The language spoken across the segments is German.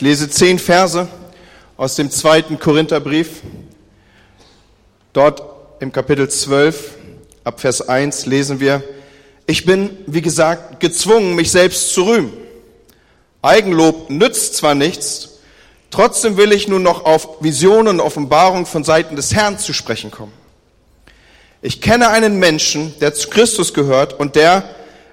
Ich lese zehn Verse aus dem zweiten Korintherbrief. Dort im Kapitel 12, ab Vers 1 lesen wir, ich bin, wie gesagt, gezwungen, mich selbst zu rühmen. Eigenlob nützt zwar nichts, trotzdem will ich nun noch auf Visionen und Offenbarung von Seiten des Herrn zu sprechen kommen. Ich kenne einen Menschen, der zu Christus gehört und der,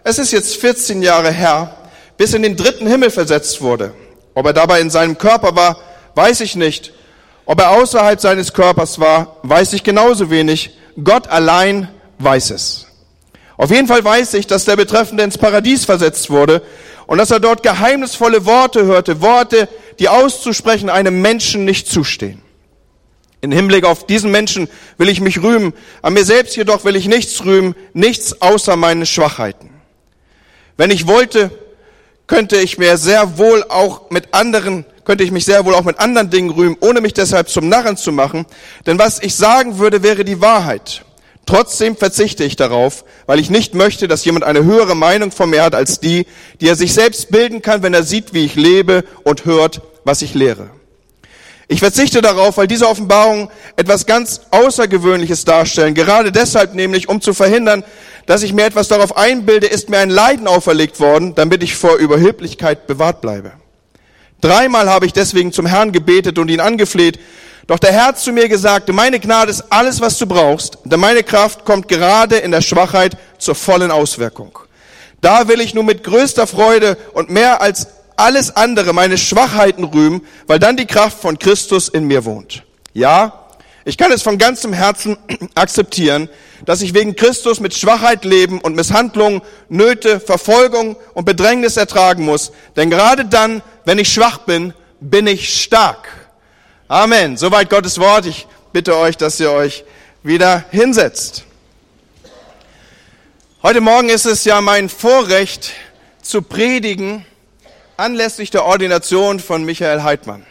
es ist jetzt 14 Jahre her, bis in den dritten Himmel versetzt wurde. Ob er dabei in seinem Körper war, weiß ich nicht. Ob er außerhalb seines Körpers war, weiß ich genauso wenig. Gott allein weiß es. Auf jeden Fall weiß ich, dass der Betreffende ins Paradies versetzt wurde und dass er dort geheimnisvolle Worte hörte, Worte, die auszusprechen einem Menschen nicht zustehen. In Hinblick auf diesen Menschen will ich mich rühmen, an mir selbst jedoch will ich nichts rühmen, nichts außer meine Schwachheiten. Wenn ich wollte, könnte ich mir sehr wohl auch mit anderen, könnte ich mich sehr wohl auch mit anderen Dingen rühmen, ohne mich deshalb zum Narren zu machen. Denn was ich sagen würde, wäre die Wahrheit. Trotzdem verzichte ich darauf, weil ich nicht möchte, dass jemand eine höhere Meinung von mir hat als die, die er sich selbst bilden kann, wenn er sieht, wie ich lebe und hört, was ich lehre. Ich verzichte darauf, weil diese Offenbarungen etwas ganz Außergewöhnliches darstellen. Gerade deshalb nämlich, um zu verhindern, dass ich mir etwas darauf einbilde, ist mir ein Leiden auferlegt worden, damit ich vor Überheblichkeit bewahrt bleibe. Dreimal habe ich deswegen zum Herrn gebetet und ihn angefleht. Doch der Herr zu mir gesagt, meine Gnade ist alles, was du brauchst, denn meine Kraft kommt gerade in der Schwachheit zur vollen Auswirkung. Da will ich nun mit größter Freude und mehr als alles andere, meine Schwachheiten rühmen, weil dann die Kraft von Christus in mir wohnt. Ja, ich kann es von ganzem Herzen akzeptieren, dass ich wegen Christus mit Schwachheit leben und Misshandlungen, Nöte, Verfolgung und Bedrängnis ertragen muss. Denn gerade dann, wenn ich schwach bin, bin ich stark. Amen. Soweit Gottes Wort. Ich bitte euch, dass ihr euch wieder hinsetzt. Heute Morgen ist es ja mein Vorrecht zu predigen anlässlich der Ordination von Michael Heidmann.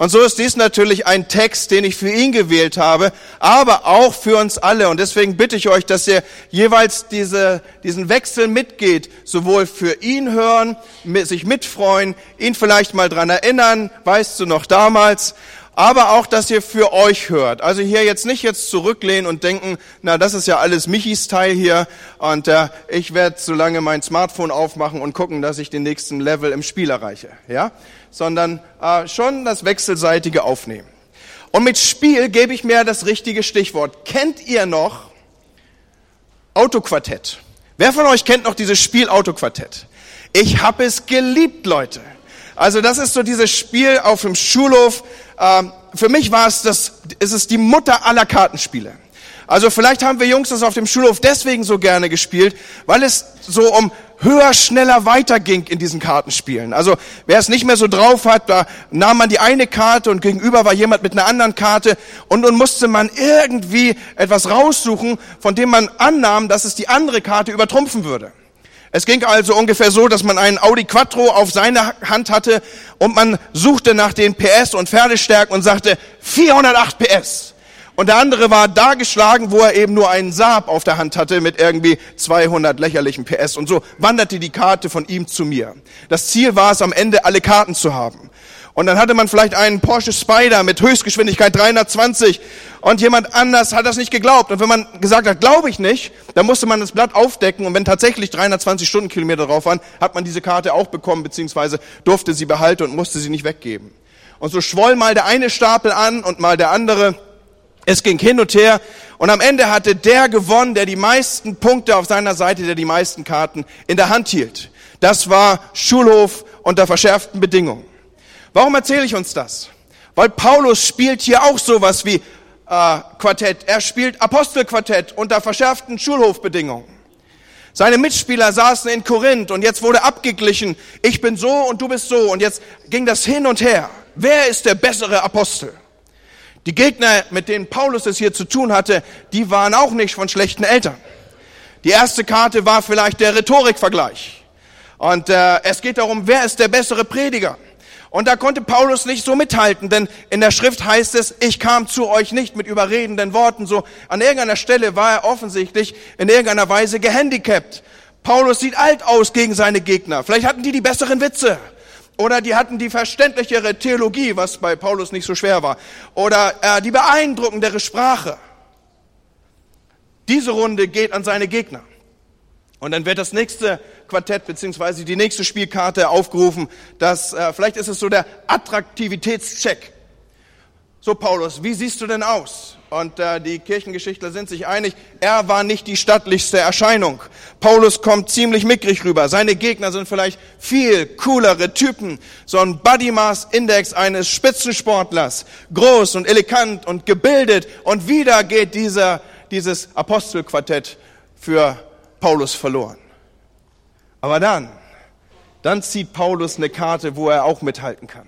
Und so ist dies natürlich ein Text, den ich für ihn gewählt habe, aber auch für uns alle. Und deswegen bitte ich euch, dass ihr jeweils diese, diesen Wechsel mitgeht, sowohl für ihn hören, sich mitfreuen, ihn vielleicht mal dran erinnern, weißt du noch damals, aber auch, dass ihr für euch hört. Also hier jetzt nicht jetzt zurücklehnen und denken, na, das ist ja alles Michis Teil hier und äh, ich werde so lange mein Smartphone aufmachen und gucken, dass ich den nächsten Level im Spiel erreiche, ja? Sondern äh, schon das Wechselseitige aufnehmen. Und mit Spiel gebe ich mir das richtige Stichwort. Kennt ihr noch Autoquartett? Wer von euch kennt noch dieses Spiel Autoquartett? Ich habe es geliebt, Leute. Also das ist so dieses Spiel auf dem Schulhof. Ähm, für mich war es das, ist es die Mutter aller Kartenspiele. Also vielleicht haben wir Jungs das auf dem Schulhof deswegen so gerne gespielt, weil es so um höher, schneller weiterging in diesen Kartenspielen. Also wer es nicht mehr so drauf hat, da nahm man die eine Karte und gegenüber war jemand mit einer anderen Karte und nun musste man irgendwie etwas raussuchen, von dem man annahm, dass es die andere Karte übertrumpfen würde. Es ging also ungefähr so, dass man einen Audi Quattro auf seiner Hand hatte und man suchte nach den PS und Pferdestärken und sagte 408 PS. Und der andere war da geschlagen, wo er eben nur einen Saab auf der Hand hatte mit irgendwie 200 lächerlichen PS. Und so wanderte die Karte von ihm zu mir. Das Ziel war es, am Ende alle Karten zu haben. Und dann hatte man vielleicht einen Porsche Spider mit Höchstgeschwindigkeit 320 und jemand anders hat das nicht geglaubt. Und wenn man gesagt hat, glaube ich nicht, dann musste man das Blatt aufdecken und wenn tatsächlich 320 Stundenkilometer drauf waren, hat man diese Karte auch bekommen, beziehungsweise durfte sie behalten und musste sie nicht weggeben. Und so schwoll mal der eine Stapel an und mal der andere. Es ging hin und her und am Ende hatte der gewonnen, der die meisten Punkte auf seiner Seite, der die meisten Karten in der Hand hielt. Das war Schulhof unter verschärften Bedingungen. Warum erzähle ich uns das? Weil Paulus spielt hier auch sowas wie äh, Quartett. Er spielt Apostelquartett unter verschärften Schulhofbedingungen. Seine Mitspieler saßen in Korinth und jetzt wurde abgeglichen. Ich bin so und du bist so und jetzt ging das hin und her. Wer ist der bessere Apostel? Die Gegner, mit denen Paulus es hier zu tun hatte, die waren auch nicht von schlechten Eltern. Die erste Karte war vielleicht der Rhetorikvergleich. Und äh, es geht darum, wer ist der bessere Prediger? Und da konnte Paulus nicht so mithalten, denn in der Schrift heißt es, ich kam zu euch nicht mit überredenden Worten. So an irgendeiner Stelle war er offensichtlich in irgendeiner Weise gehandicapt. Paulus sieht alt aus gegen seine Gegner. Vielleicht hatten die die besseren Witze. Oder die hatten die verständlichere Theologie, was bei Paulus nicht so schwer war. Oder äh, die beeindruckendere Sprache. Diese Runde geht an seine Gegner. Und dann wird das nächste Quartett beziehungsweise die nächste Spielkarte aufgerufen. Das, äh, vielleicht ist es so der Attraktivitätscheck. So Paulus, wie siehst du denn aus? Und äh, die Kirchengeschichtler sind sich einig, er war nicht die stattlichste Erscheinung. Paulus kommt ziemlich mickrig rüber. Seine Gegner sind vielleicht viel coolere Typen. So ein Body Mass Index eines Spitzensportlers. Groß und elegant und gebildet. Und wieder geht dieser dieses Apostelquartett für Paulus verloren. Aber dann, dann zieht Paulus eine Karte, wo er auch mithalten kann.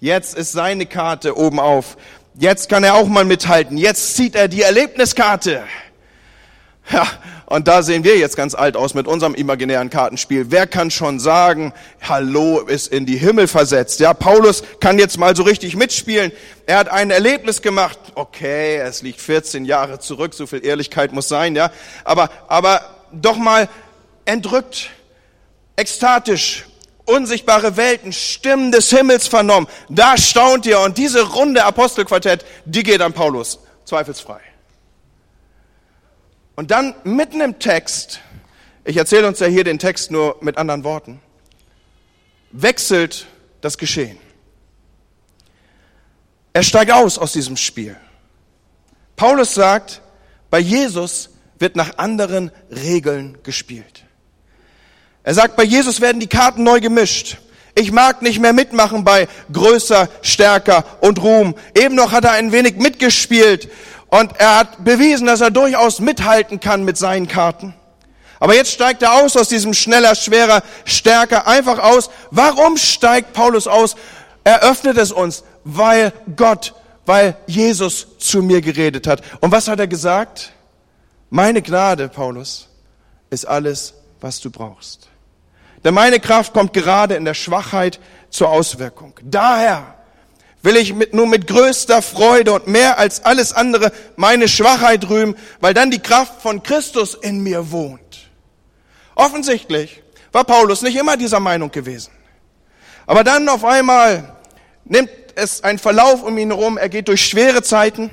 Jetzt ist seine Karte oben auf. Jetzt kann er auch mal mithalten. Jetzt zieht er die Erlebniskarte. Ja, und da sehen wir jetzt ganz alt aus mit unserem imaginären Kartenspiel. Wer kann schon sagen, Hallo ist in die Himmel versetzt? Ja, Paulus kann jetzt mal so richtig mitspielen. Er hat ein Erlebnis gemacht. Okay, es liegt 14 Jahre zurück, so viel Ehrlichkeit muss sein, ja. Aber, aber doch mal entrückt, ekstatisch, unsichtbare Welten, Stimmen des Himmels vernommen. Da staunt ihr und diese runde Apostelquartett, die geht an Paulus, zweifelsfrei. Und dann mitten im Text, ich erzähle uns ja hier den Text nur mit anderen Worten, wechselt das Geschehen. Er steigt aus aus diesem Spiel. Paulus sagt, bei Jesus wird nach anderen Regeln gespielt. Er sagt, bei Jesus werden die Karten neu gemischt. Ich mag nicht mehr mitmachen bei größer, stärker und Ruhm. Eben noch hat er ein wenig mitgespielt und er hat bewiesen, dass er durchaus mithalten kann mit seinen Karten. Aber jetzt steigt er aus aus diesem schneller, schwerer, stärker, einfach aus. Warum steigt Paulus aus? Er öffnet es uns, weil Gott, weil Jesus zu mir geredet hat. Und was hat er gesagt? Meine Gnade, Paulus, ist alles, was du brauchst. Denn meine Kraft kommt gerade in der Schwachheit zur Auswirkung. Daher will ich mit, nur mit größter Freude und mehr als alles andere meine Schwachheit rühmen, weil dann die Kraft von Christus in mir wohnt. Offensichtlich war Paulus nicht immer dieser Meinung gewesen. Aber dann auf einmal nimmt es einen Verlauf um ihn herum, er geht durch schwere Zeiten,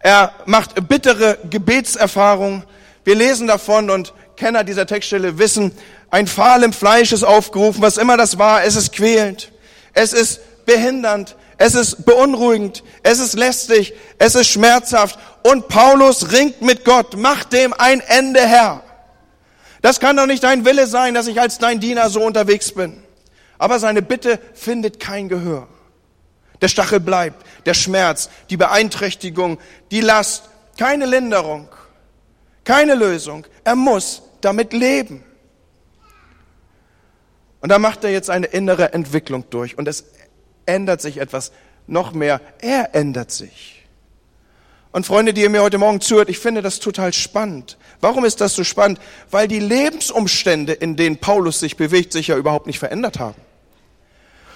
er macht bittere Gebetserfahrungen. Wir lesen davon und Kenner dieser Textstelle wissen, ein Pfahl im Fleisch ist aufgerufen, was immer das war, es ist quälend, es ist behindernd, es ist beunruhigend, es ist lästig, es ist schmerzhaft. Und Paulus ringt mit Gott, macht dem ein Ende, Herr. Das kann doch nicht dein Wille sein, dass ich als dein Diener so unterwegs bin. Aber seine Bitte findet kein Gehör. Der Stachel bleibt, der Schmerz, die Beeinträchtigung, die Last, keine Linderung, keine Lösung. Er muss damit leben. Und da macht er jetzt eine innere Entwicklung durch und es ändert sich etwas. Noch mehr, er ändert sich. Und Freunde, die ihr mir heute Morgen zuhört, ich finde das total spannend. Warum ist das so spannend? Weil die Lebensumstände, in denen Paulus sich bewegt, sich ja überhaupt nicht verändert haben.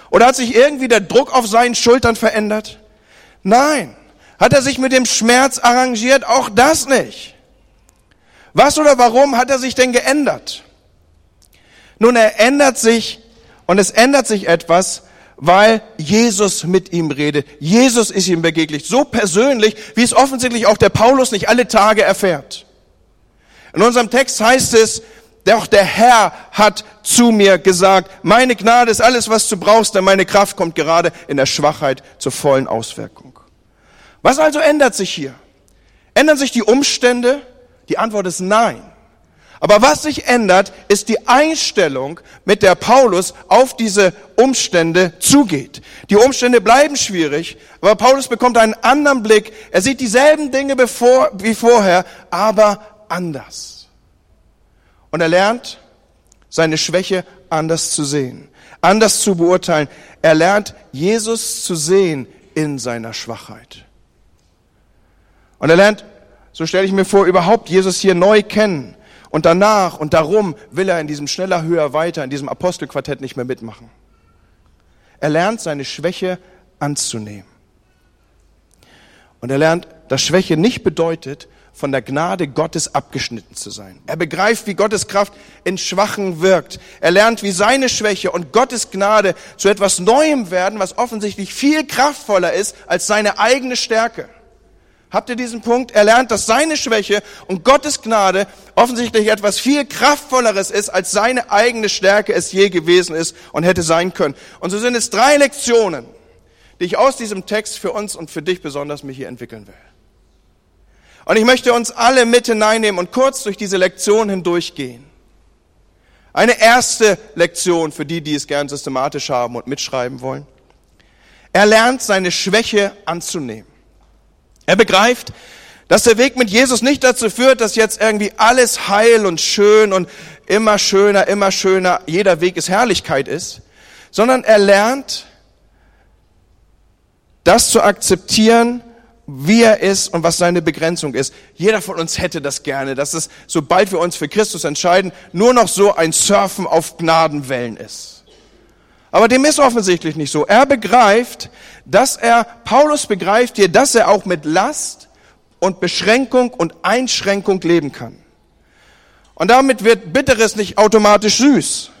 Oder hat sich irgendwie der Druck auf seinen Schultern verändert? Nein. Hat er sich mit dem Schmerz arrangiert? Auch das nicht. Was oder warum hat er sich denn geändert? Nun, er ändert sich und es ändert sich etwas, weil Jesus mit ihm redet. Jesus ist ihm begegnet. So persönlich, wie es offensichtlich auch der Paulus nicht alle Tage erfährt. In unserem Text heißt es, doch der Herr hat zu mir gesagt, meine Gnade ist alles, was du brauchst, denn meine Kraft kommt gerade in der Schwachheit zur vollen Auswirkung. Was also ändert sich hier? Ändern sich die Umstände? Die Antwort ist nein. Aber was sich ändert, ist die Einstellung, mit der Paulus auf diese Umstände zugeht. Die Umstände bleiben schwierig, aber Paulus bekommt einen anderen Blick. Er sieht dieselben Dinge bevor, wie vorher, aber anders. Und er lernt, seine Schwäche anders zu sehen, anders zu beurteilen. Er lernt, Jesus zu sehen in seiner Schwachheit. Und er lernt, so stelle ich mir vor, überhaupt Jesus hier neu kennen und danach und darum will er in diesem schneller, höher, weiter, in diesem Apostelquartett nicht mehr mitmachen. Er lernt seine Schwäche anzunehmen. Und er lernt, dass Schwäche nicht bedeutet, von der Gnade Gottes abgeschnitten zu sein. Er begreift, wie Gottes Kraft in Schwachen wirkt. Er lernt, wie seine Schwäche und Gottes Gnade zu etwas Neuem werden, was offensichtlich viel kraftvoller ist als seine eigene Stärke. Habt ihr diesen Punkt? Er lernt, dass seine Schwäche und Gottes Gnade offensichtlich etwas viel kraftvolleres ist, als seine eigene Stärke es je gewesen ist und hätte sein können. Und so sind es drei Lektionen, die ich aus diesem Text für uns und für dich besonders mich hier entwickeln will. Und ich möchte uns alle mit hineinnehmen und kurz durch diese Lektion hindurchgehen. Eine erste Lektion für die, die es gern systematisch haben und mitschreiben wollen. Er lernt seine Schwäche anzunehmen. Er begreift, dass der Weg mit Jesus nicht dazu führt, dass jetzt irgendwie alles heil und schön und immer schöner, immer schöner, jeder Weg ist Herrlichkeit ist, sondern er lernt, das zu akzeptieren, wie er ist und was seine Begrenzung ist. Jeder von uns hätte das gerne, dass es, sobald wir uns für Christus entscheiden, nur noch so ein Surfen auf Gnadenwellen ist. Aber dem ist offensichtlich nicht so. Er begreift, dass er, Paulus begreift hier, dass er auch mit Last und Beschränkung und Einschränkung leben kann. Und damit wird Bitteres nicht automatisch süß.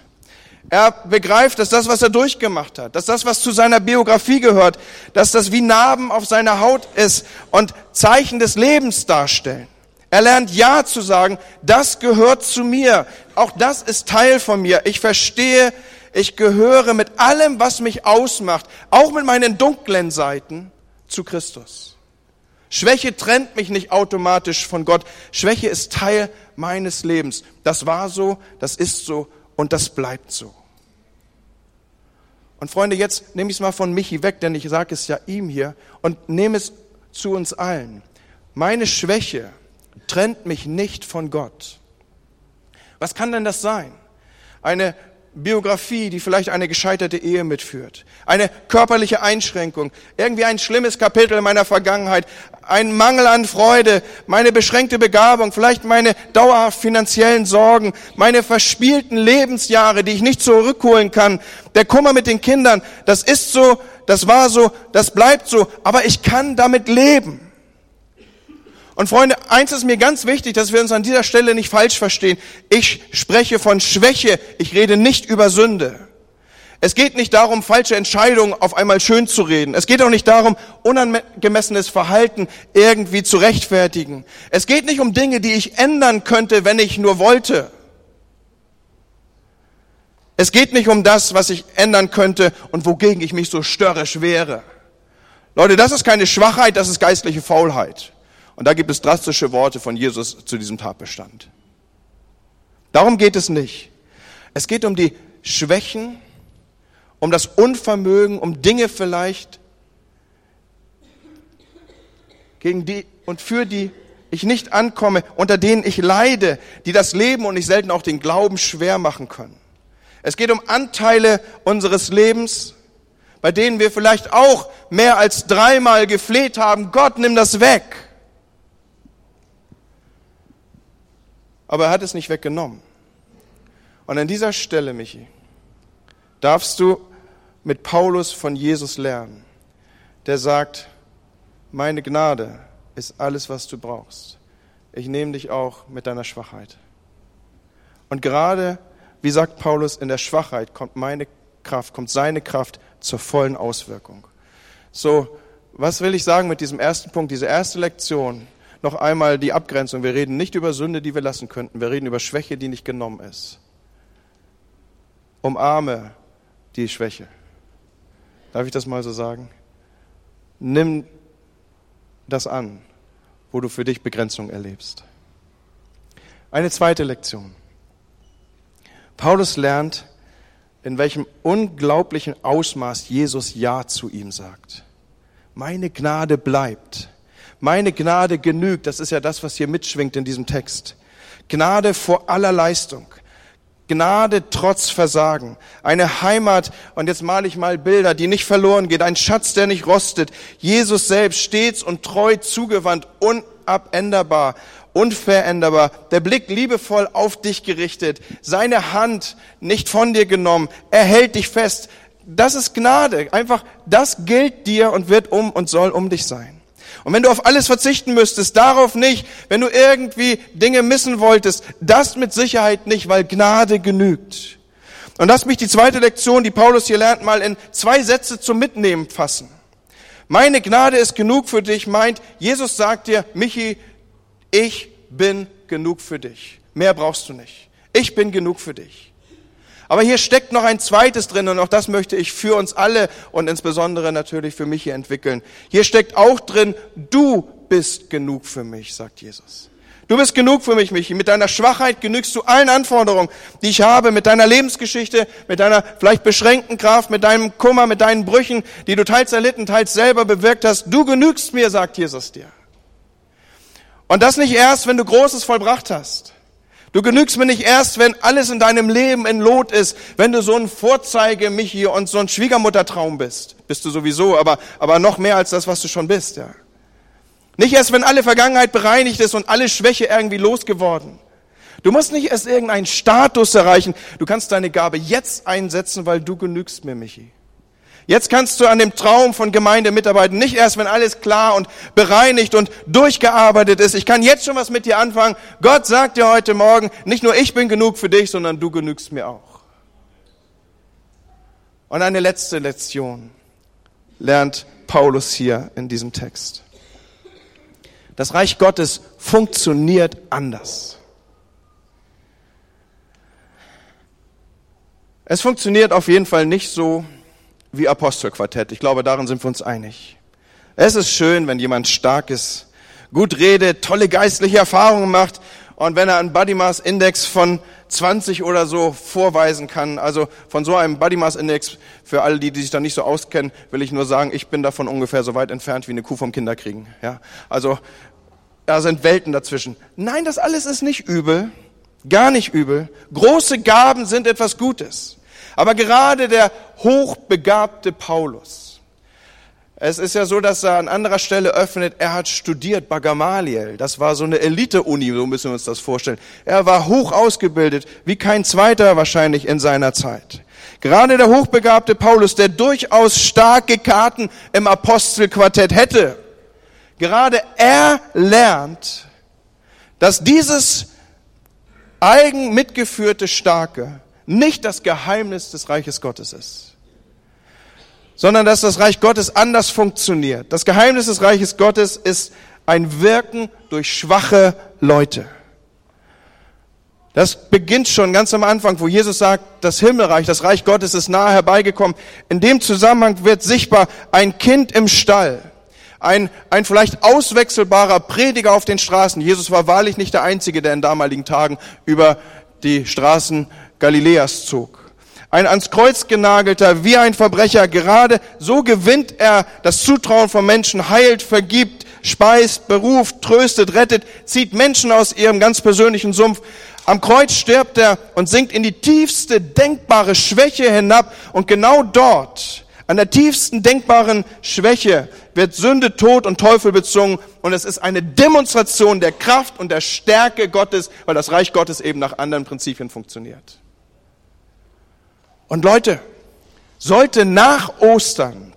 Er begreift, dass das, was er durchgemacht hat, dass das, was zu seiner Biografie gehört, dass das wie Narben auf seiner Haut ist und Zeichen des Lebens darstellen. Er lernt Ja zu sagen, das gehört zu mir. Auch das ist Teil von mir. Ich verstehe, ich gehöre mit allem, was mich ausmacht, auch mit meinen dunklen Seiten, zu Christus. Schwäche trennt mich nicht automatisch von Gott. Schwäche ist Teil meines Lebens. Das war so, das ist so und das bleibt so. Und Freunde, jetzt nehme ich es mal von Michi weg, denn ich sage es ja ihm hier und nehme es zu uns allen. Meine Schwäche trennt mich nicht von Gott. Was kann denn das sein? Eine Biografie, die vielleicht eine gescheiterte Ehe mitführt, eine körperliche Einschränkung, irgendwie ein schlimmes Kapitel meiner Vergangenheit, ein Mangel an Freude, meine beschränkte Begabung, vielleicht meine dauerhaft finanziellen Sorgen, meine verspielten Lebensjahre, die ich nicht zurückholen kann, der Kummer mit den Kindern, das ist so, das war so, das bleibt so, aber ich kann damit leben. Und Freunde, eins ist mir ganz wichtig, dass wir uns an dieser Stelle nicht falsch verstehen. Ich spreche von Schwäche, ich rede nicht über Sünde. Es geht nicht darum, falsche Entscheidungen auf einmal schön zu reden. Es geht auch nicht darum, unangemessenes Verhalten irgendwie zu rechtfertigen. Es geht nicht um Dinge, die ich ändern könnte, wenn ich nur wollte. Es geht nicht um das, was ich ändern könnte und wogegen ich mich so störrisch wäre. Leute, das ist keine Schwachheit, das ist geistliche Faulheit. Und da gibt es drastische Worte von Jesus zu diesem Tatbestand. Darum geht es nicht. Es geht um die Schwächen, um das Unvermögen, um Dinge vielleicht, gegen die und für die ich nicht ankomme, unter denen ich leide, die das Leben und nicht selten auch den Glauben schwer machen können. Es geht um Anteile unseres Lebens, bei denen wir vielleicht auch mehr als dreimal gefleht haben, Gott, nimm das weg. Aber er hat es nicht weggenommen. Und an dieser Stelle, Michi, darfst du mit Paulus von Jesus lernen, der sagt, meine Gnade ist alles, was du brauchst. Ich nehme dich auch mit deiner Schwachheit. Und gerade, wie sagt Paulus, in der Schwachheit kommt meine Kraft, kommt seine Kraft zur vollen Auswirkung. So, was will ich sagen mit diesem ersten Punkt, diese erste Lektion? Noch einmal die Abgrenzung. Wir reden nicht über Sünde, die wir lassen könnten. Wir reden über Schwäche, die nicht genommen ist. Umarme die Schwäche. Darf ich das mal so sagen? Nimm das an, wo du für dich Begrenzung erlebst. Eine zweite Lektion. Paulus lernt, in welchem unglaublichen Ausmaß Jesus Ja zu ihm sagt. Meine Gnade bleibt. Meine Gnade genügt, das ist ja das, was hier mitschwingt in diesem Text. Gnade vor aller Leistung. Gnade trotz Versagen. Eine Heimat, und jetzt male ich mal Bilder, die nicht verloren geht. Ein Schatz, der nicht rostet. Jesus selbst stets und treu zugewandt, unabänderbar, unveränderbar. Der Blick liebevoll auf dich gerichtet. Seine Hand nicht von dir genommen. Er hält dich fest. Das ist Gnade. Einfach, das gilt dir und wird um und soll um dich sein. Und wenn du auf alles verzichten müsstest, darauf nicht, wenn du irgendwie Dinge missen wolltest, das mit Sicherheit nicht, weil Gnade genügt. Und lass mich die zweite Lektion, die Paulus hier lernt, mal in zwei Sätze zum Mitnehmen fassen. Meine Gnade ist genug für dich, meint, Jesus sagt dir, Michi, ich bin genug für dich. Mehr brauchst du nicht. Ich bin genug für dich. Aber hier steckt noch ein zweites drin und auch das möchte ich für uns alle und insbesondere natürlich für mich hier entwickeln. Hier steckt auch drin, du bist genug für mich, sagt Jesus. Du bist genug für mich, Michi. Mit deiner Schwachheit genügst du allen Anforderungen, die ich habe, mit deiner Lebensgeschichte, mit deiner vielleicht beschränkten Kraft, mit deinem Kummer, mit deinen Brüchen, die du teils erlitten, teils selber bewirkt hast. Du genügst mir, sagt Jesus dir. Und das nicht erst, wenn du Großes vollbracht hast. Du genügst mir nicht erst, wenn alles in deinem Leben in Lot ist, wenn du so ein Vorzeige Michi und so ein Schwiegermuttertraum bist. Bist du sowieso, aber, aber noch mehr als das, was du schon bist, ja. Nicht erst, wenn alle Vergangenheit bereinigt ist und alle Schwäche irgendwie losgeworden. Du musst nicht erst irgendeinen Status erreichen. Du kannst deine Gabe jetzt einsetzen, weil du genügst mir, Michi. Jetzt kannst du an dem Traum von Gemeinde mitarbeiten. Nicht erst, wenn alles klar und bereinigt und durchgearbeitet ist. Ich kann jetzt schon was mit dir anfangen. Gott sagt dir heute Morgen, nicht nur ich bin genug für dich, sondern du genügst mir auch. Und eine letzte Lektion lernt Paulus hier in diesem Text. Das Reich Gottes funktioniert anders. Es funktioniert auf jeden Fall nicht so wie Apostelquartett. Ich glaube, darin sind wir uns einig. Es ist schön, wenn jemand stark ist, gut redet, tolle geistliche Erfahrungen macht und wenn er einen Body Mass Index von 20 oder so vorweisen kann, also von so einem Body Mass Index, für alle, die, die sich da nicht so auskennen, will ich nur sagen, ich bin davon ungefähr so weit entfernt wie eine Kuh vom Kinderkriegen. Ja, also da sind Welten dazwischen. Nein, das alles ist nicht übel, gar nicht übel. Große Gaben sind etwas Gutes. Aber gerade der hochbegabte Paulus, es ist ja so, dass er an anderer Stelle öffnet, er hat studiert bei Gamaliel. Das war so eine Elite-Uni, so müssen wir uns das vorstellen. Er war hoch ausgebildet, wie kein zweiter wahrscheinlich in seiner Zeit. Gerade der hochbegabte Paulus, der durchaus starke Karten im Apostelquartett hätte, gerade er lernt, dass dieses eigen mitgeführte Starke nicht das Geheimnis des Reiches Gottes ist sondern dass das Reich Gottes anders funktioniert. Das Geheimnis des Reiches Gottes ist ein Wirken durch schwache Leute. Das beginnt schon ganz am Anfang, wo Jesus sagt, das Himmelreich, das Reich Gottes ist nahe herbeigekommen. In dem Zusammenhang wird sichtbar ein Kind im Stall, ein, ein vielleicht auswechselbarer Prediger auf den Straßen. Jesus war wahrlich nicht der Einzige, der in damaligen Tagen über die Straßen Galiläas zog ein ans Kreuz genagelter, wie ein Verbrecher. Gerade so gewinnt er das Zutrauen von Menschen, heilt, vergibt, speist, beruft, tröstet, rettet, zieht Menschen aus ihrem ganz persönlichen Sumpf. Am Kreuz stirbt er und sinkt in die tiefste denkbare Schwäche hinab und genau dort, an der tiefsten denkbaren Schwäche, wird Sünde, Tod und Teufel bezwungen und es ist eine Demonstration der Kraft und der Stärke Gottes, weil das Reich Gottes eben nach anderen Prinzipien funktioniert. Und Leute, sollte nach Ostern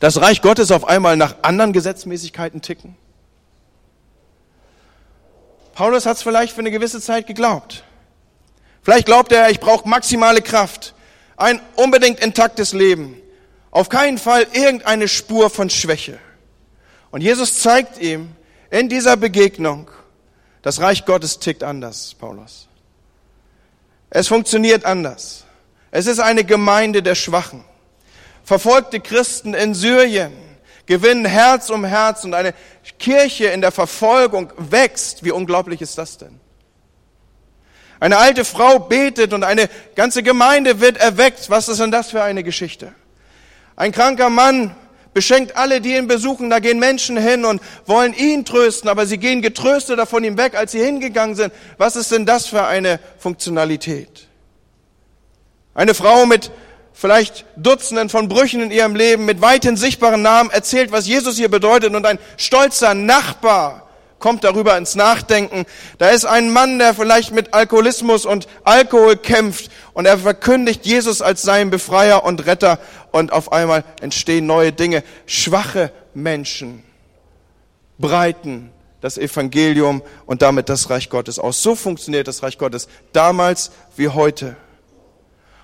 das Reich Gottes auf einmal nach anderen Gesetzmäßigkeiten ticken? Paulus hat es vielleicht für eine gewisse Zeit geglaubt. Vielleicht glaubt er, ich brauche maximale Kraft, ein unbedingt intaktes Leben, auf keinen Fall irgendeine Spur von Schwäche. Und Jesus zeigt ihm in dieser Begegnung, das Reich Gottes tickt anders, Paulus. Es funktioniert anders. Es ist eine Gemeinde der Schwachen. Verfolgte Christen in Syrien gewinnen Herz um Herz und eine Kirche in der Verfolgung wächst. Wie unglaublich ist das denn? Eine alte Frau betet und eine ganze Gemeinde wird erweckt. Was ist denn das für eine Geschichte? Ein kranker Mann beschenkt alle, die ihn besuchen. Da gehen Menschen hin und wollen ihn trösten, aber sie gehen getrösteter von ihm weg, als sie hingegangen sind. Was ist denn das für eine Funktionalität? Eine Frau mit vielleicht Dutzenden von Brüchen in ihrem Leben, mit weithin sichtbaren Namen erzählt, was Jesus hier bedeutet und ein stolzer Nachbar kommt darüber ins Nachdenken. Da ist ein Mann, der vielleicht mit Alkoholismus und Alkohol kämpft und er verkündigt Jesus als seinen Befreier und Retter und auf einmal entstehen neue Dinge. Schwache Menschen breiten das Evangelium und damit das Reich Gottes aus. So funktioniert das Reich Gottes damals wie heute.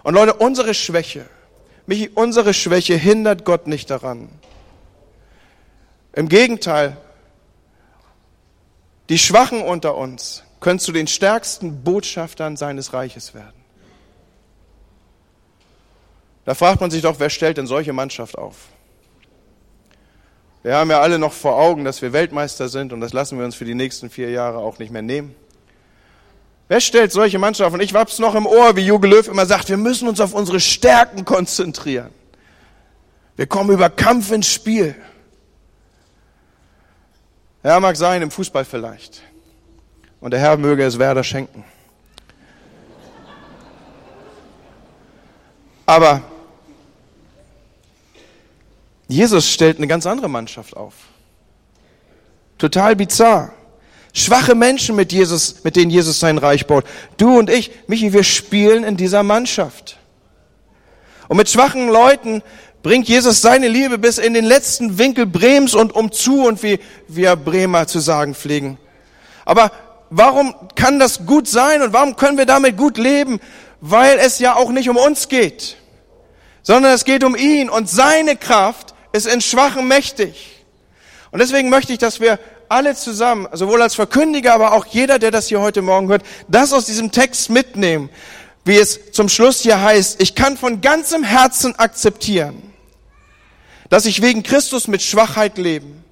Und Leute, unsere Schwäche, Michi, unsere Schwäche hindert Gott nicht daran. Im Gegenteil, die Schwachen unter uns können zu den stärksten Botschaftern seines Reiches werden. Da fragt man sich doch, wer stellt denn solche Mannschaft auf? Wir haben ja alle noch vor Augen, dass wir Weltmeister sind und das lassen wir uns für die nächsten vier Jahre auch nicht mehr nehmen. Wer stellt solche Mannschaften? Ich hab's noch im Ohr, wie Jogi Löw immer sagt, wir müssen uns auf unsere Stärken konzentrieren. Wir kommen über Kampf ins Spiel. Ja, mag sein, im Fußball vielleicht. Und der Herr möge es Werder schenken. Aber Jesus stellt eine ganz andere Mannschaft auf. Total bizarr. Schwache Menschen, mit, Jesus, mit denen Jesus sein Reich baut. Du und ich, Michi, wir spielen in dieser Mannschaft. Und mit schwachen Leuten bringt Jesus seine Liebe bis in den letzten Winkel Brems und umzu und wie wir Bremer zu sagen pflegen. Aber warum kann das gut sein und warum können wir damit gut leben? Weil es ja auch nicht um uns geht, sondern es geht um ihn und seine Kraft ist in Schwachen mächtig. Und deswegen möchte ich, dass wir alle zusammen, sowohl als Verkündiger, aber auch jeder, der das hier heute Morgen hört, das aus diesem Text mitnehmen, wie es zum Schluss hier heißt, ich kann von ganzem Herzen akzeptieren, dass ich wegen Christus mit Schwachheit leben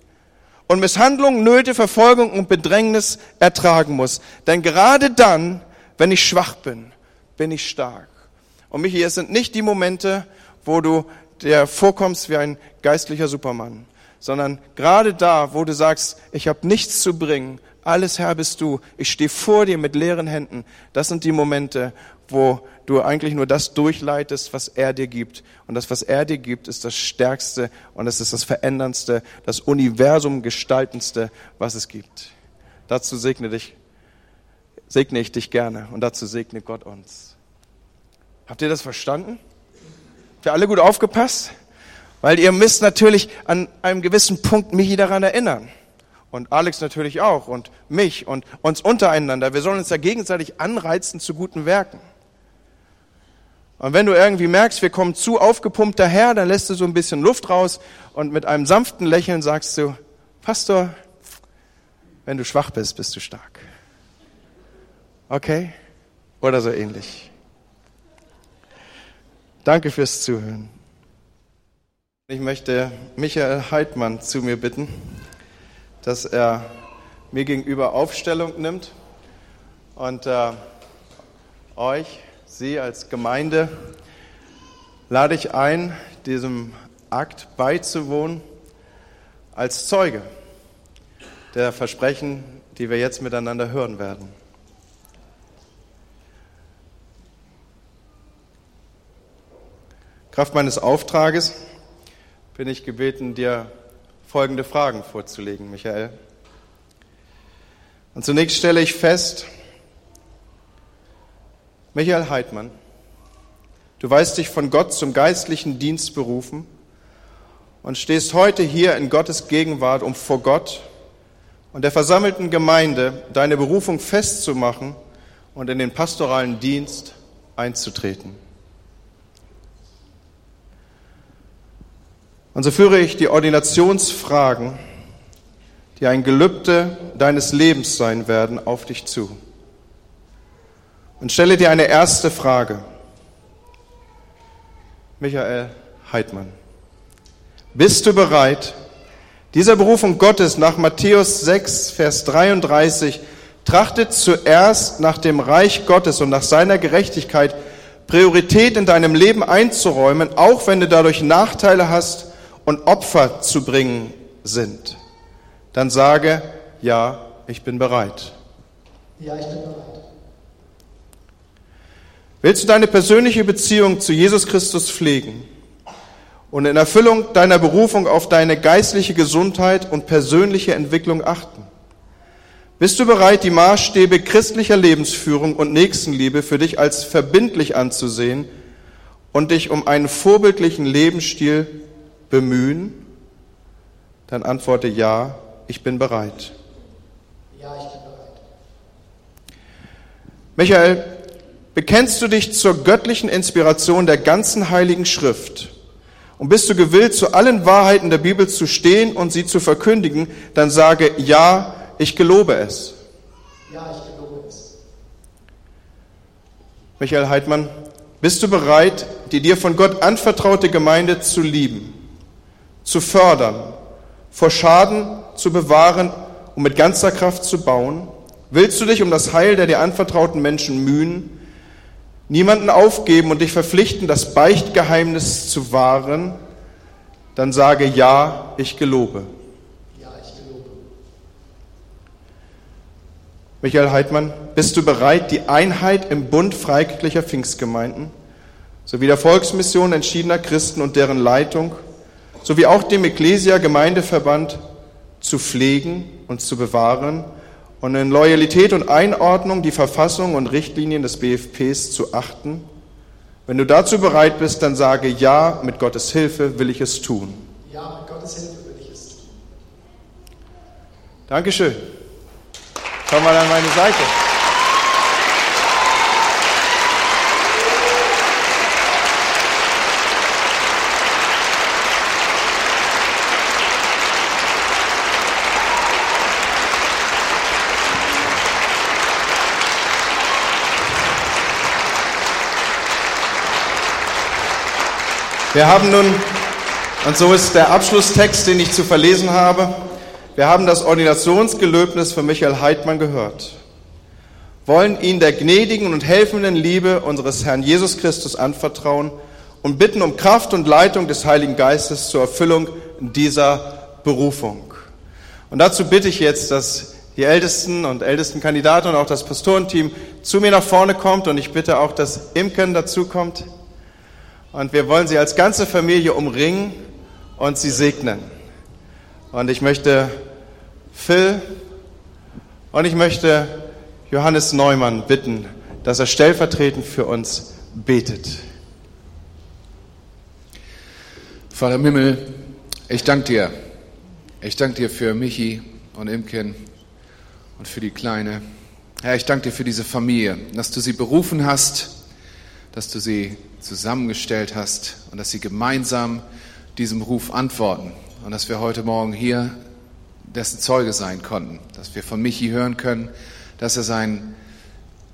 und Misshandlung, Nöte, Verfolgung und Bedrängnis ertragen muss. Denn gerade dann, wenn ich schwach bin, bin ich stark. Und Michi, es sind nicht die Momente, wo du der vorkommst wie ein geistlicher Supermann, sondern gerade da, wo du sagst, ich habe nichts zu bringen, alles Herr bist du, ich stehe vor dir mit leeren Händen, das sind die Momente, wo du eigentlich nur das durchleitest, was er dir gibt. Und das, was er dir gibt, ist das Stärkste und es ist das Veränderndste, das Universum gestaltendste, was es gibt. Dazu segne dich, segne ich dich gerne und dazu segne Gott uns. Habt ihr das verstanden? Habt ihr alle gut aufgepasst? Weil ihr müsst natürlich an einem gewissen Punkt mich daran erinnern. Und Alex natürlich auch und mich und uns untereinander. Wir sollen uns ja gegenseitig anreizen zu guten Werken. Und wenn du irgendwie merkst, wir kommen zu aufgepumpt daher, dann lässt du so ein bisschen Luft raus und mit einem sanften Lächeln sagst du, Pastor, wenn du schwach bist, bist du stark. Okay? Oder so ähnlich. Danke fürs Zuhören. Ich möchte Michael Heidmann zu mir bitten, dass er mir gegenüber Aufstellung nimmt und äh, euch, Sie als Gemeinde, lade ich ein, diesem Akt beizuwohnen als Zeuge der Versprechen, die wir jetzt miteinander hören werden. Kraft meines Auftrages bin ich gebeten, dir folgende Fragen vorzulegen, Michael. Und zunächst stelle ich fest, Michael Heidmann, du weißt dich von Gott zum geistlichen Dienst berufen und stehst heute hier in Gottes Gegenwart, um vor Gott und der versammelten Gemeinde deine Berufung festzumachen und in den pastoralen Dienst einzutreten. Und so führe ich die Ordinationsfragen, die ein Gelübde deines Lebens sein werden, auf dich zu. Und stelle dir eine erste Frage. Michael Heidmann, bist du bereit, dieser Berufung Gottes nach Matthäus 6, Vers 33, trachtet zuerst nach dem Reich Gottes und nach seiner Gerechtigkeit, Priorität in deinem Leben einzuräumen, auch wenn du dadurch Nachteile hast, und Opfer zu bringen sind, dann sage, ja, ich bin bereit. Ja, ich bin bereit. Willst du deine persönliche Beziehung zu Jesus Christus pflegen und in Erfüllung deiner Berufung auf deine geistliche Gesundheit und persönliche Entwicklung achten? Bist du bereit, die Maßstäbe christlicher Lebensführung und Nächstenliebe für dich als verbindlich anzusehen und dich um einen vorbildlichen Lebensstil bemühen, dann antworte ja, ich bin bereit. Ja, ich bin bereit. Michael, bekennst du dich zur göttlichen Inspiration der ganzen heiligen Schrift und bist du gewillt, zu allen Wahrheiten der Bibel zu stehen und sie zu verkündigen, dann sage ja, ich gelobe es. Ja, ich gelobe es. Michael Heidmann, bist du bereit, die dir von Gott anvertraute Gemeinde zu lieben, zu fördern, vor Schaden zu bewahren und mit ganzer Kraft zu bauen? Willst du dich um das Heil der dir anvertrauten Menschen mühen, niemanden aufgeben und dich verpflichten, das Beichtgeheimnis zu wahren? Dann sage ja, ich gelobe. Ja, ich gelobe. Michael Heidmann, bist du bereit, die Einheit im Bund freikirchlicher Pfingstgemeinden sowie der Volksmission entschiedener Christen und deren Leitung sowie auch dem Ecclesia Gemeindeverband zu pflegen und zu bewahren und in Loyalität und Einordnung die Verfassung und Richtlinien des BFPs zu achten? Wenn du dazu bereit bist, dann sage ja, mit Gottes Hilfe will ich es tun. Ja, mit Gottes Hilfe will ich es tun. Dankeschön. Komm mal an meine Seite. Wir haben nun, und so ist der Abschlusstext, den ich zu verlesen habe, wir haben das Ordinationsgelöbnis für Michael Heidmann gehört, wollen ihn der gnädigen und helfenden Liebe unseres Herrn Jesus Christus anvertrauen und bitten um Kraft und Leitung des Heiligen Geistes zur Erfüllung dieser Berufung. Und dazu bitte ich jetzt, dass die ältesten und ältesten Kandidaten und auch das Pastorenteam zu mir nach vorne kommt und ich bitte auch, dass Imken dazu kommt. Und wir wollen sie als ganze Familie umringen und sie segnen. Und ich möchte Phil und ich möchte Johannes Neumann bitten, dass er stellvertretend für uns betet. Vater im Himmel, ich danke dir. Ich danke dir für Michi und Imken und für die Kleine. Herr, ich danke dir für diese Familie, dass du sie berufen hast, dass du sie zusammengestellt hast und dass sie gemeinsam diesem Ruf antworten und dass wir heute Morgen hier dessen Zeuge sein konnten, dass wir von Michi hören können, dass er seinen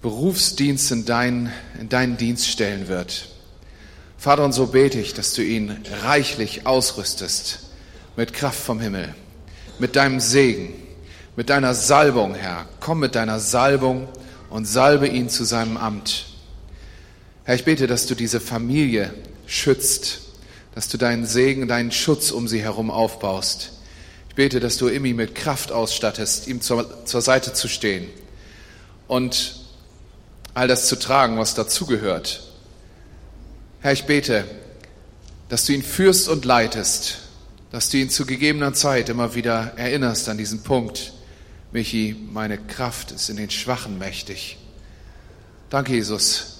Berufsdienst in deinen, in deinen Dienst stellen wird. Vater, und so bete ich, dass du ihn reichlich ausrüstest mit Kraft vom Himmel, mit deinem Segen, mit deiner Salbung, Herr. Komm mit deiner Salbung und salbe ihn zu seinem Amt. Herr, ich bete, dass du diese Familie schützt, dass du deinen Segen, deinen Schutz um sie herum aufbaust. Ich bete, dass du Immi mit Kraft ausstattest, ihm zur, zur Seite zu stehen und all das zu tragen, was dazugehört. Herr, ich bete, dass du ihn führst und leitest, dass du ihn zu gegebener Zeit immer wieder erinnerst an diesen Punkt. Michi, meine Kraft ist in den Schwachen mächtig. Danke, Jesus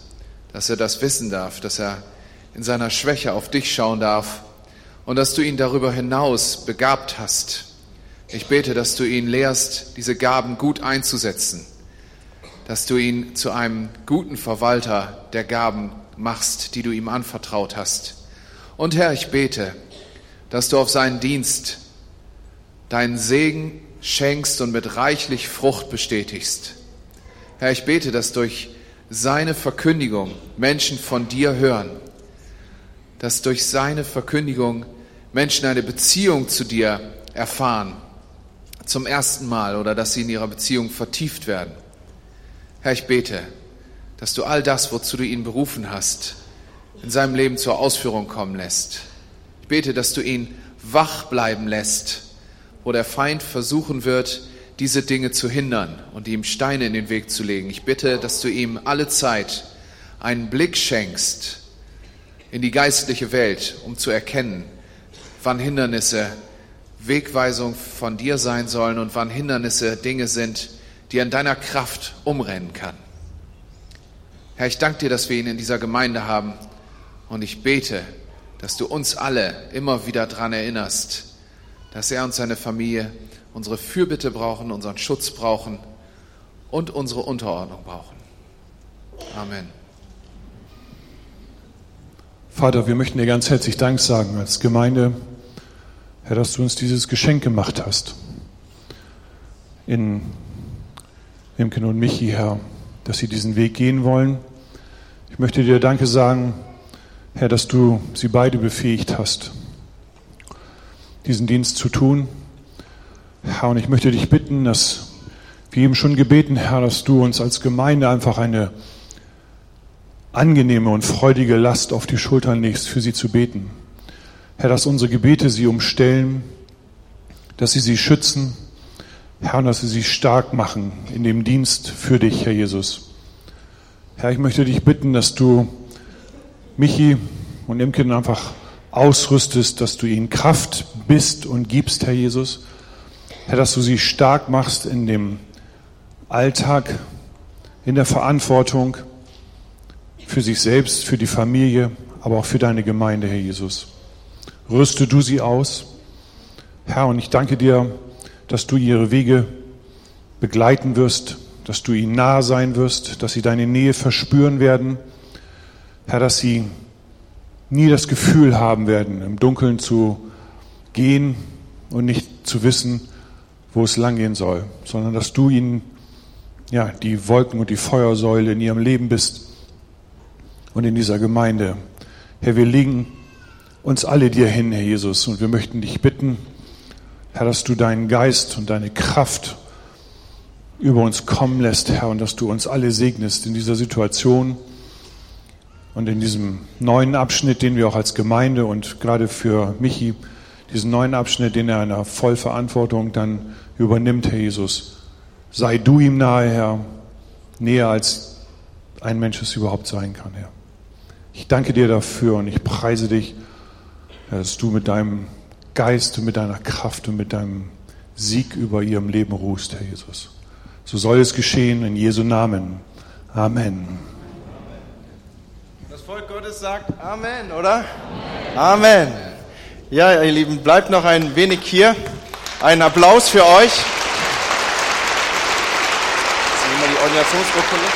dass er das wissen darf, dass er in seiner Schwäche auf dich schauen darf und dass du ihn darüber hinaus begabt hast. Ich bete, dass du ihn lehrst, diese Gaben gut einzusetzen, dass du ihn zu einem guten Verwalter der Gaben machst, die du ihm anvertraut hast. Und Herr, ich bete, dass du auf seinen Dienst deinen Segen schenkst und mit reichlich Frucht bestätigst. Herr, ich bete, dass durch seine Verkündigung Menschen von dir hören, dass durch seine Verkündigung Menschen eine Beziehung zu dir erfahren, zum ersten Mal oder dass sie in ihrer Beziehung vertieft werden. Herr, ich bete, dass du all das, wozu du ihn berufen hast, in seinem Leben zur Ausführung kommen lässt. Ich bete, dass du ihn wach bleiben lässt, wo der Feind versuchen wird, diese Dinge zu hindern und ihm Steine in den Weg zu legen. Ich bitte, dass du ihm alle Zeit einen Blick schenkst in die geistliche Welt, um zu erkennen, wann Hindernisse Wegweisung von dir sein sollen und wann Hindernisse Dinge sind, die an deiner Kraft umrennen kann. Herr, ich danke dir, dass wir ihn in dieser Gemeinde haben und ich bete, dass du uns alle immer wieder daran erinnerst, dass er und seine Familie unsere Fürbitte brauchen, unseren Schutz brauchen und unsere Unterordnung brauchen. Amen. Vater, wir möchten dir ganz herzlich Dank sagen als Gemeinde, Herr, dass du uns dieses Geschenk gemacht hast. In Imken und Michi, Herr, dass sie diesen Weg gehen wollen. Ich möchte dir Danke sagen, Herr, dass du sie beide befähigt hast, diesen Dienst zu tun. Herr, und ich möchte dich bitten, dass wir eben schon gebeten, Herr, dass du uns als Gemeinde einfach eine angenehme und freudige Last auf die Schultern legst, für sie zu beten. Herr, dass unsere Gebete sie umstellen, dass sie sie schützen, Herr, dass sie sie stark machen in dem Dienst für dich, Herr Jesus. Herr, ich möchte dich bitten, dass du Michi und Imken einfach ausrüstest, dass du ihnen Kraft bist und gibst, Herr Jesus. Herr, dass du sie stark machst in dem Alltag, in der Verantwortung für sich selbst, für die Familie, aber auch für deine Gemeinde, Herr Jesus. Rüste du sie aus. Herr, und ich danke dir, dass du ihre Wege begleiten wirst, dass du ihnen nahe sein wirst, dass sie deine Nähe verspüren werden. Herr, dass sie nie das Gefühl haben werden, im Dunkeln zu gehen und nicht zu wissen, wo es langgehen soll, sondern dass du ihnen ja, die Wolken und die Feuersäule in ihrem Leben bist und in dieser Gemeinde. Herr, wir legen uns alle dir hin, Herr Jesus, und wir möchten dich bitten, Herr, dass du deinen Geist und deine Kraft über uns kommen lässt, Herr, und dass du uns alle segnest in dieser Situation und in diesem neuen Abschnitt, den wir auch als Gemeinde und gerade für Michi, diesen neuen Abschnitt, den er in der Vollverantwortung dann übernimmt, Herr Jesus. Sei du ihm nahe, Herr, näher als ein Mensch es überhaupt sein kann, Herr. Ich danke dir dafür und ich preise dich, dass du mit deinem Geist und mit deiner Kraft und mit deinem Sieg über ihrem Leben ruhst, Herr Jesus. So soll es geschehen in Jesu Namen. Amen. Das Volk Gottes sagt Amen, oder? Amen. Ja, ihr Lieben, bleibt noch ein wenig hier. Ein Applaus für euch. Jetzt nehmen wir die Ordinationsurkunde.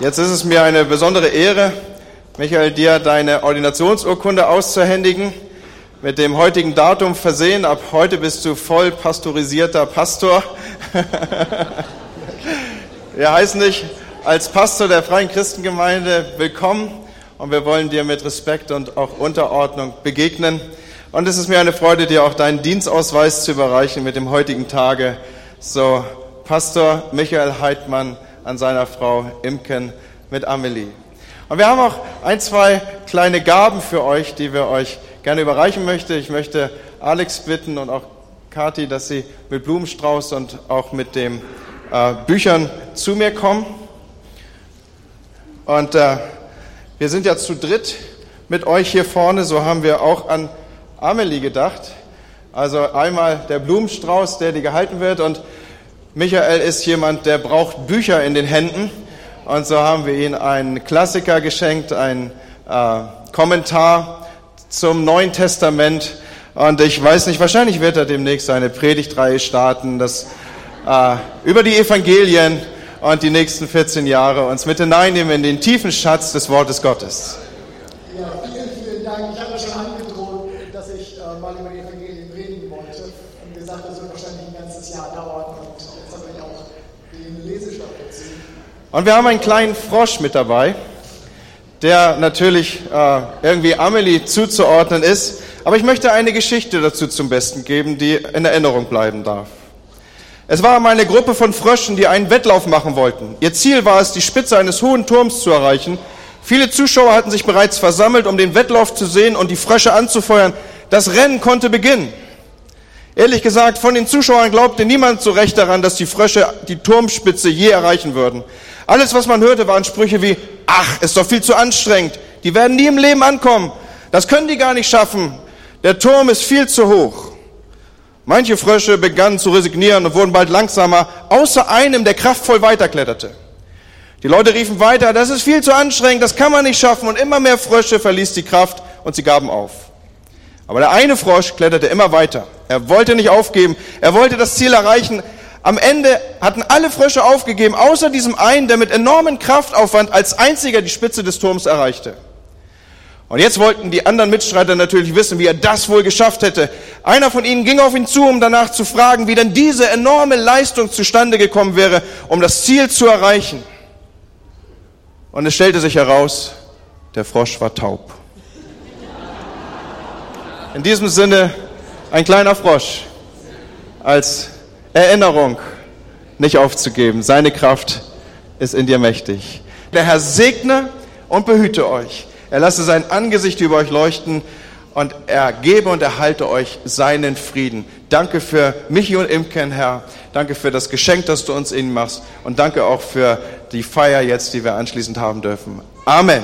Jetzt ist es mir eine besondere Ehre, Michael, dir deine Ordinationsurkunde auszuhändigen. Mit dem heutigen Datum versehen. Ab heute bist du voll pastorisierter Pastor. Wir heißen dich als Pastor der Freien Christengemeinde willkommen und wir wollen dir mit Respekt und auch Unterordnung begegnen. Und es ist mir eine Freude, dir auch deinen Dienstausweis zu überreichen mit dem heutigen Tage. So, Pastor Michael Heidmann an seiner Frau Imken mit Amelie. Und wir haben auch ein, zwei kleine Gaben für euch, die wir euch gerne überreichen möchten. Ich möchte Alex bitten und auch Kathi, dass sie mit Blumenstrauß und auch mit den äh, Büchern zu mir kommen. Und äh, wir sind ja zu dritt mit euch hier vorne, so haben wir auch an Amelie gedacht. Also einmal der Blumenstrauß, der dir gehalten wird und Michael ist jemand, der braucht Bücher in den Händen. Und so haben wir ihm einen Klassiker geschenkt, einen äh, Kommentar zum Neuen Testament. Und ich weiß nicht, wahrscheinlich wird er demnächst eine Predigtreihe starten, das äh, über die Evangelien und die nächsten 14 Jahre uns mit hineinnehmen in den tiefen Schatz des Wortes Gottes. Ja, vielen, vielen Dank. Ich habe schon angedroht, dass ich äh, mal über die Evangelien reden wollte und gesagt, das wird wahrscheinlich ein ganzes Jahr dauern und jetzt habe ich auch den Lesestoff dazu. Und wir haben einen kleinen Frosch mit dabei, der natürlich äh, irgendwie Amelie zuzuordnen ist. Aber ich möchte eine Geschichte dazu zum Besten geben, die in Erinnerung bleiben darf. Es war einmal eine Gruppe von Fröschen, die einen Wettlauf machen wollten. Ihr Ziel war es, die Spitze eines hohen Turms zu erreichen. Viele Zuschauer hatten sich bereits versammelt, um den Wettlauf zu sehen und die Frösche anzufeuern. Das Rennen konnte beginnen. Ehrlich gesagt, von den Zuschauern glaubte niemand so recht daran, dass die Frösche die Turmspitze je erreichen würden. Alles, was man hörte, waren Sprüche wie, ach, ist doch viel zu anstrengend. Die werden nie im Leben ankommen. Das können die gar nicht schaffen. Der Turm ist viel zu hoch. Manche Frösche begannen zu resignieren und wurden bald langsamer, außer einem, der kraftvoll weiterkletterte. Die Leute riefen weiter, das ist viel zu anstrengend, das kann man nicht schaffen. Und immer mehr Frösche verließ die Kraft und sie gaben auf. Aber der eine Frosch kletterte immer weiter. Er wollte nicht aufgeben. Er wollte das Ziel erreichen. Am Ende hatten alle Frösche aufgegeben, außer diesem einen, der mit enormem Kraftaufwand als einziger die Spitze des Turms erreichte. Und jetzt wollten die anderen Mitstreiter natürlich wissen, wie er das wohl geschafft hätte. Einer von ihnen ging auf ihn zu, um danach zu fragen, wie denn diese enorme Leistung zustande gekommen wäre, um das Ziel zu erreichen. Und es stellte sich heraus, der Frosch war taub. In diesem Sinne ein kleiner Frosch als Erinnerung, nicht aufzugeben. Seine Kraft ist in dir mächtig. Der Herr segne und behüte euch. Er lasse sein Angesicht über euch leuchten und er gebe und erhalte euch seinen Frieden. Danke für Michi und Imken, Herr. Danke für das Geschenk, das du uns ihnen machst. Und danke auch für die Feier jetzt, die wir anschließend haben dürfen. Amen.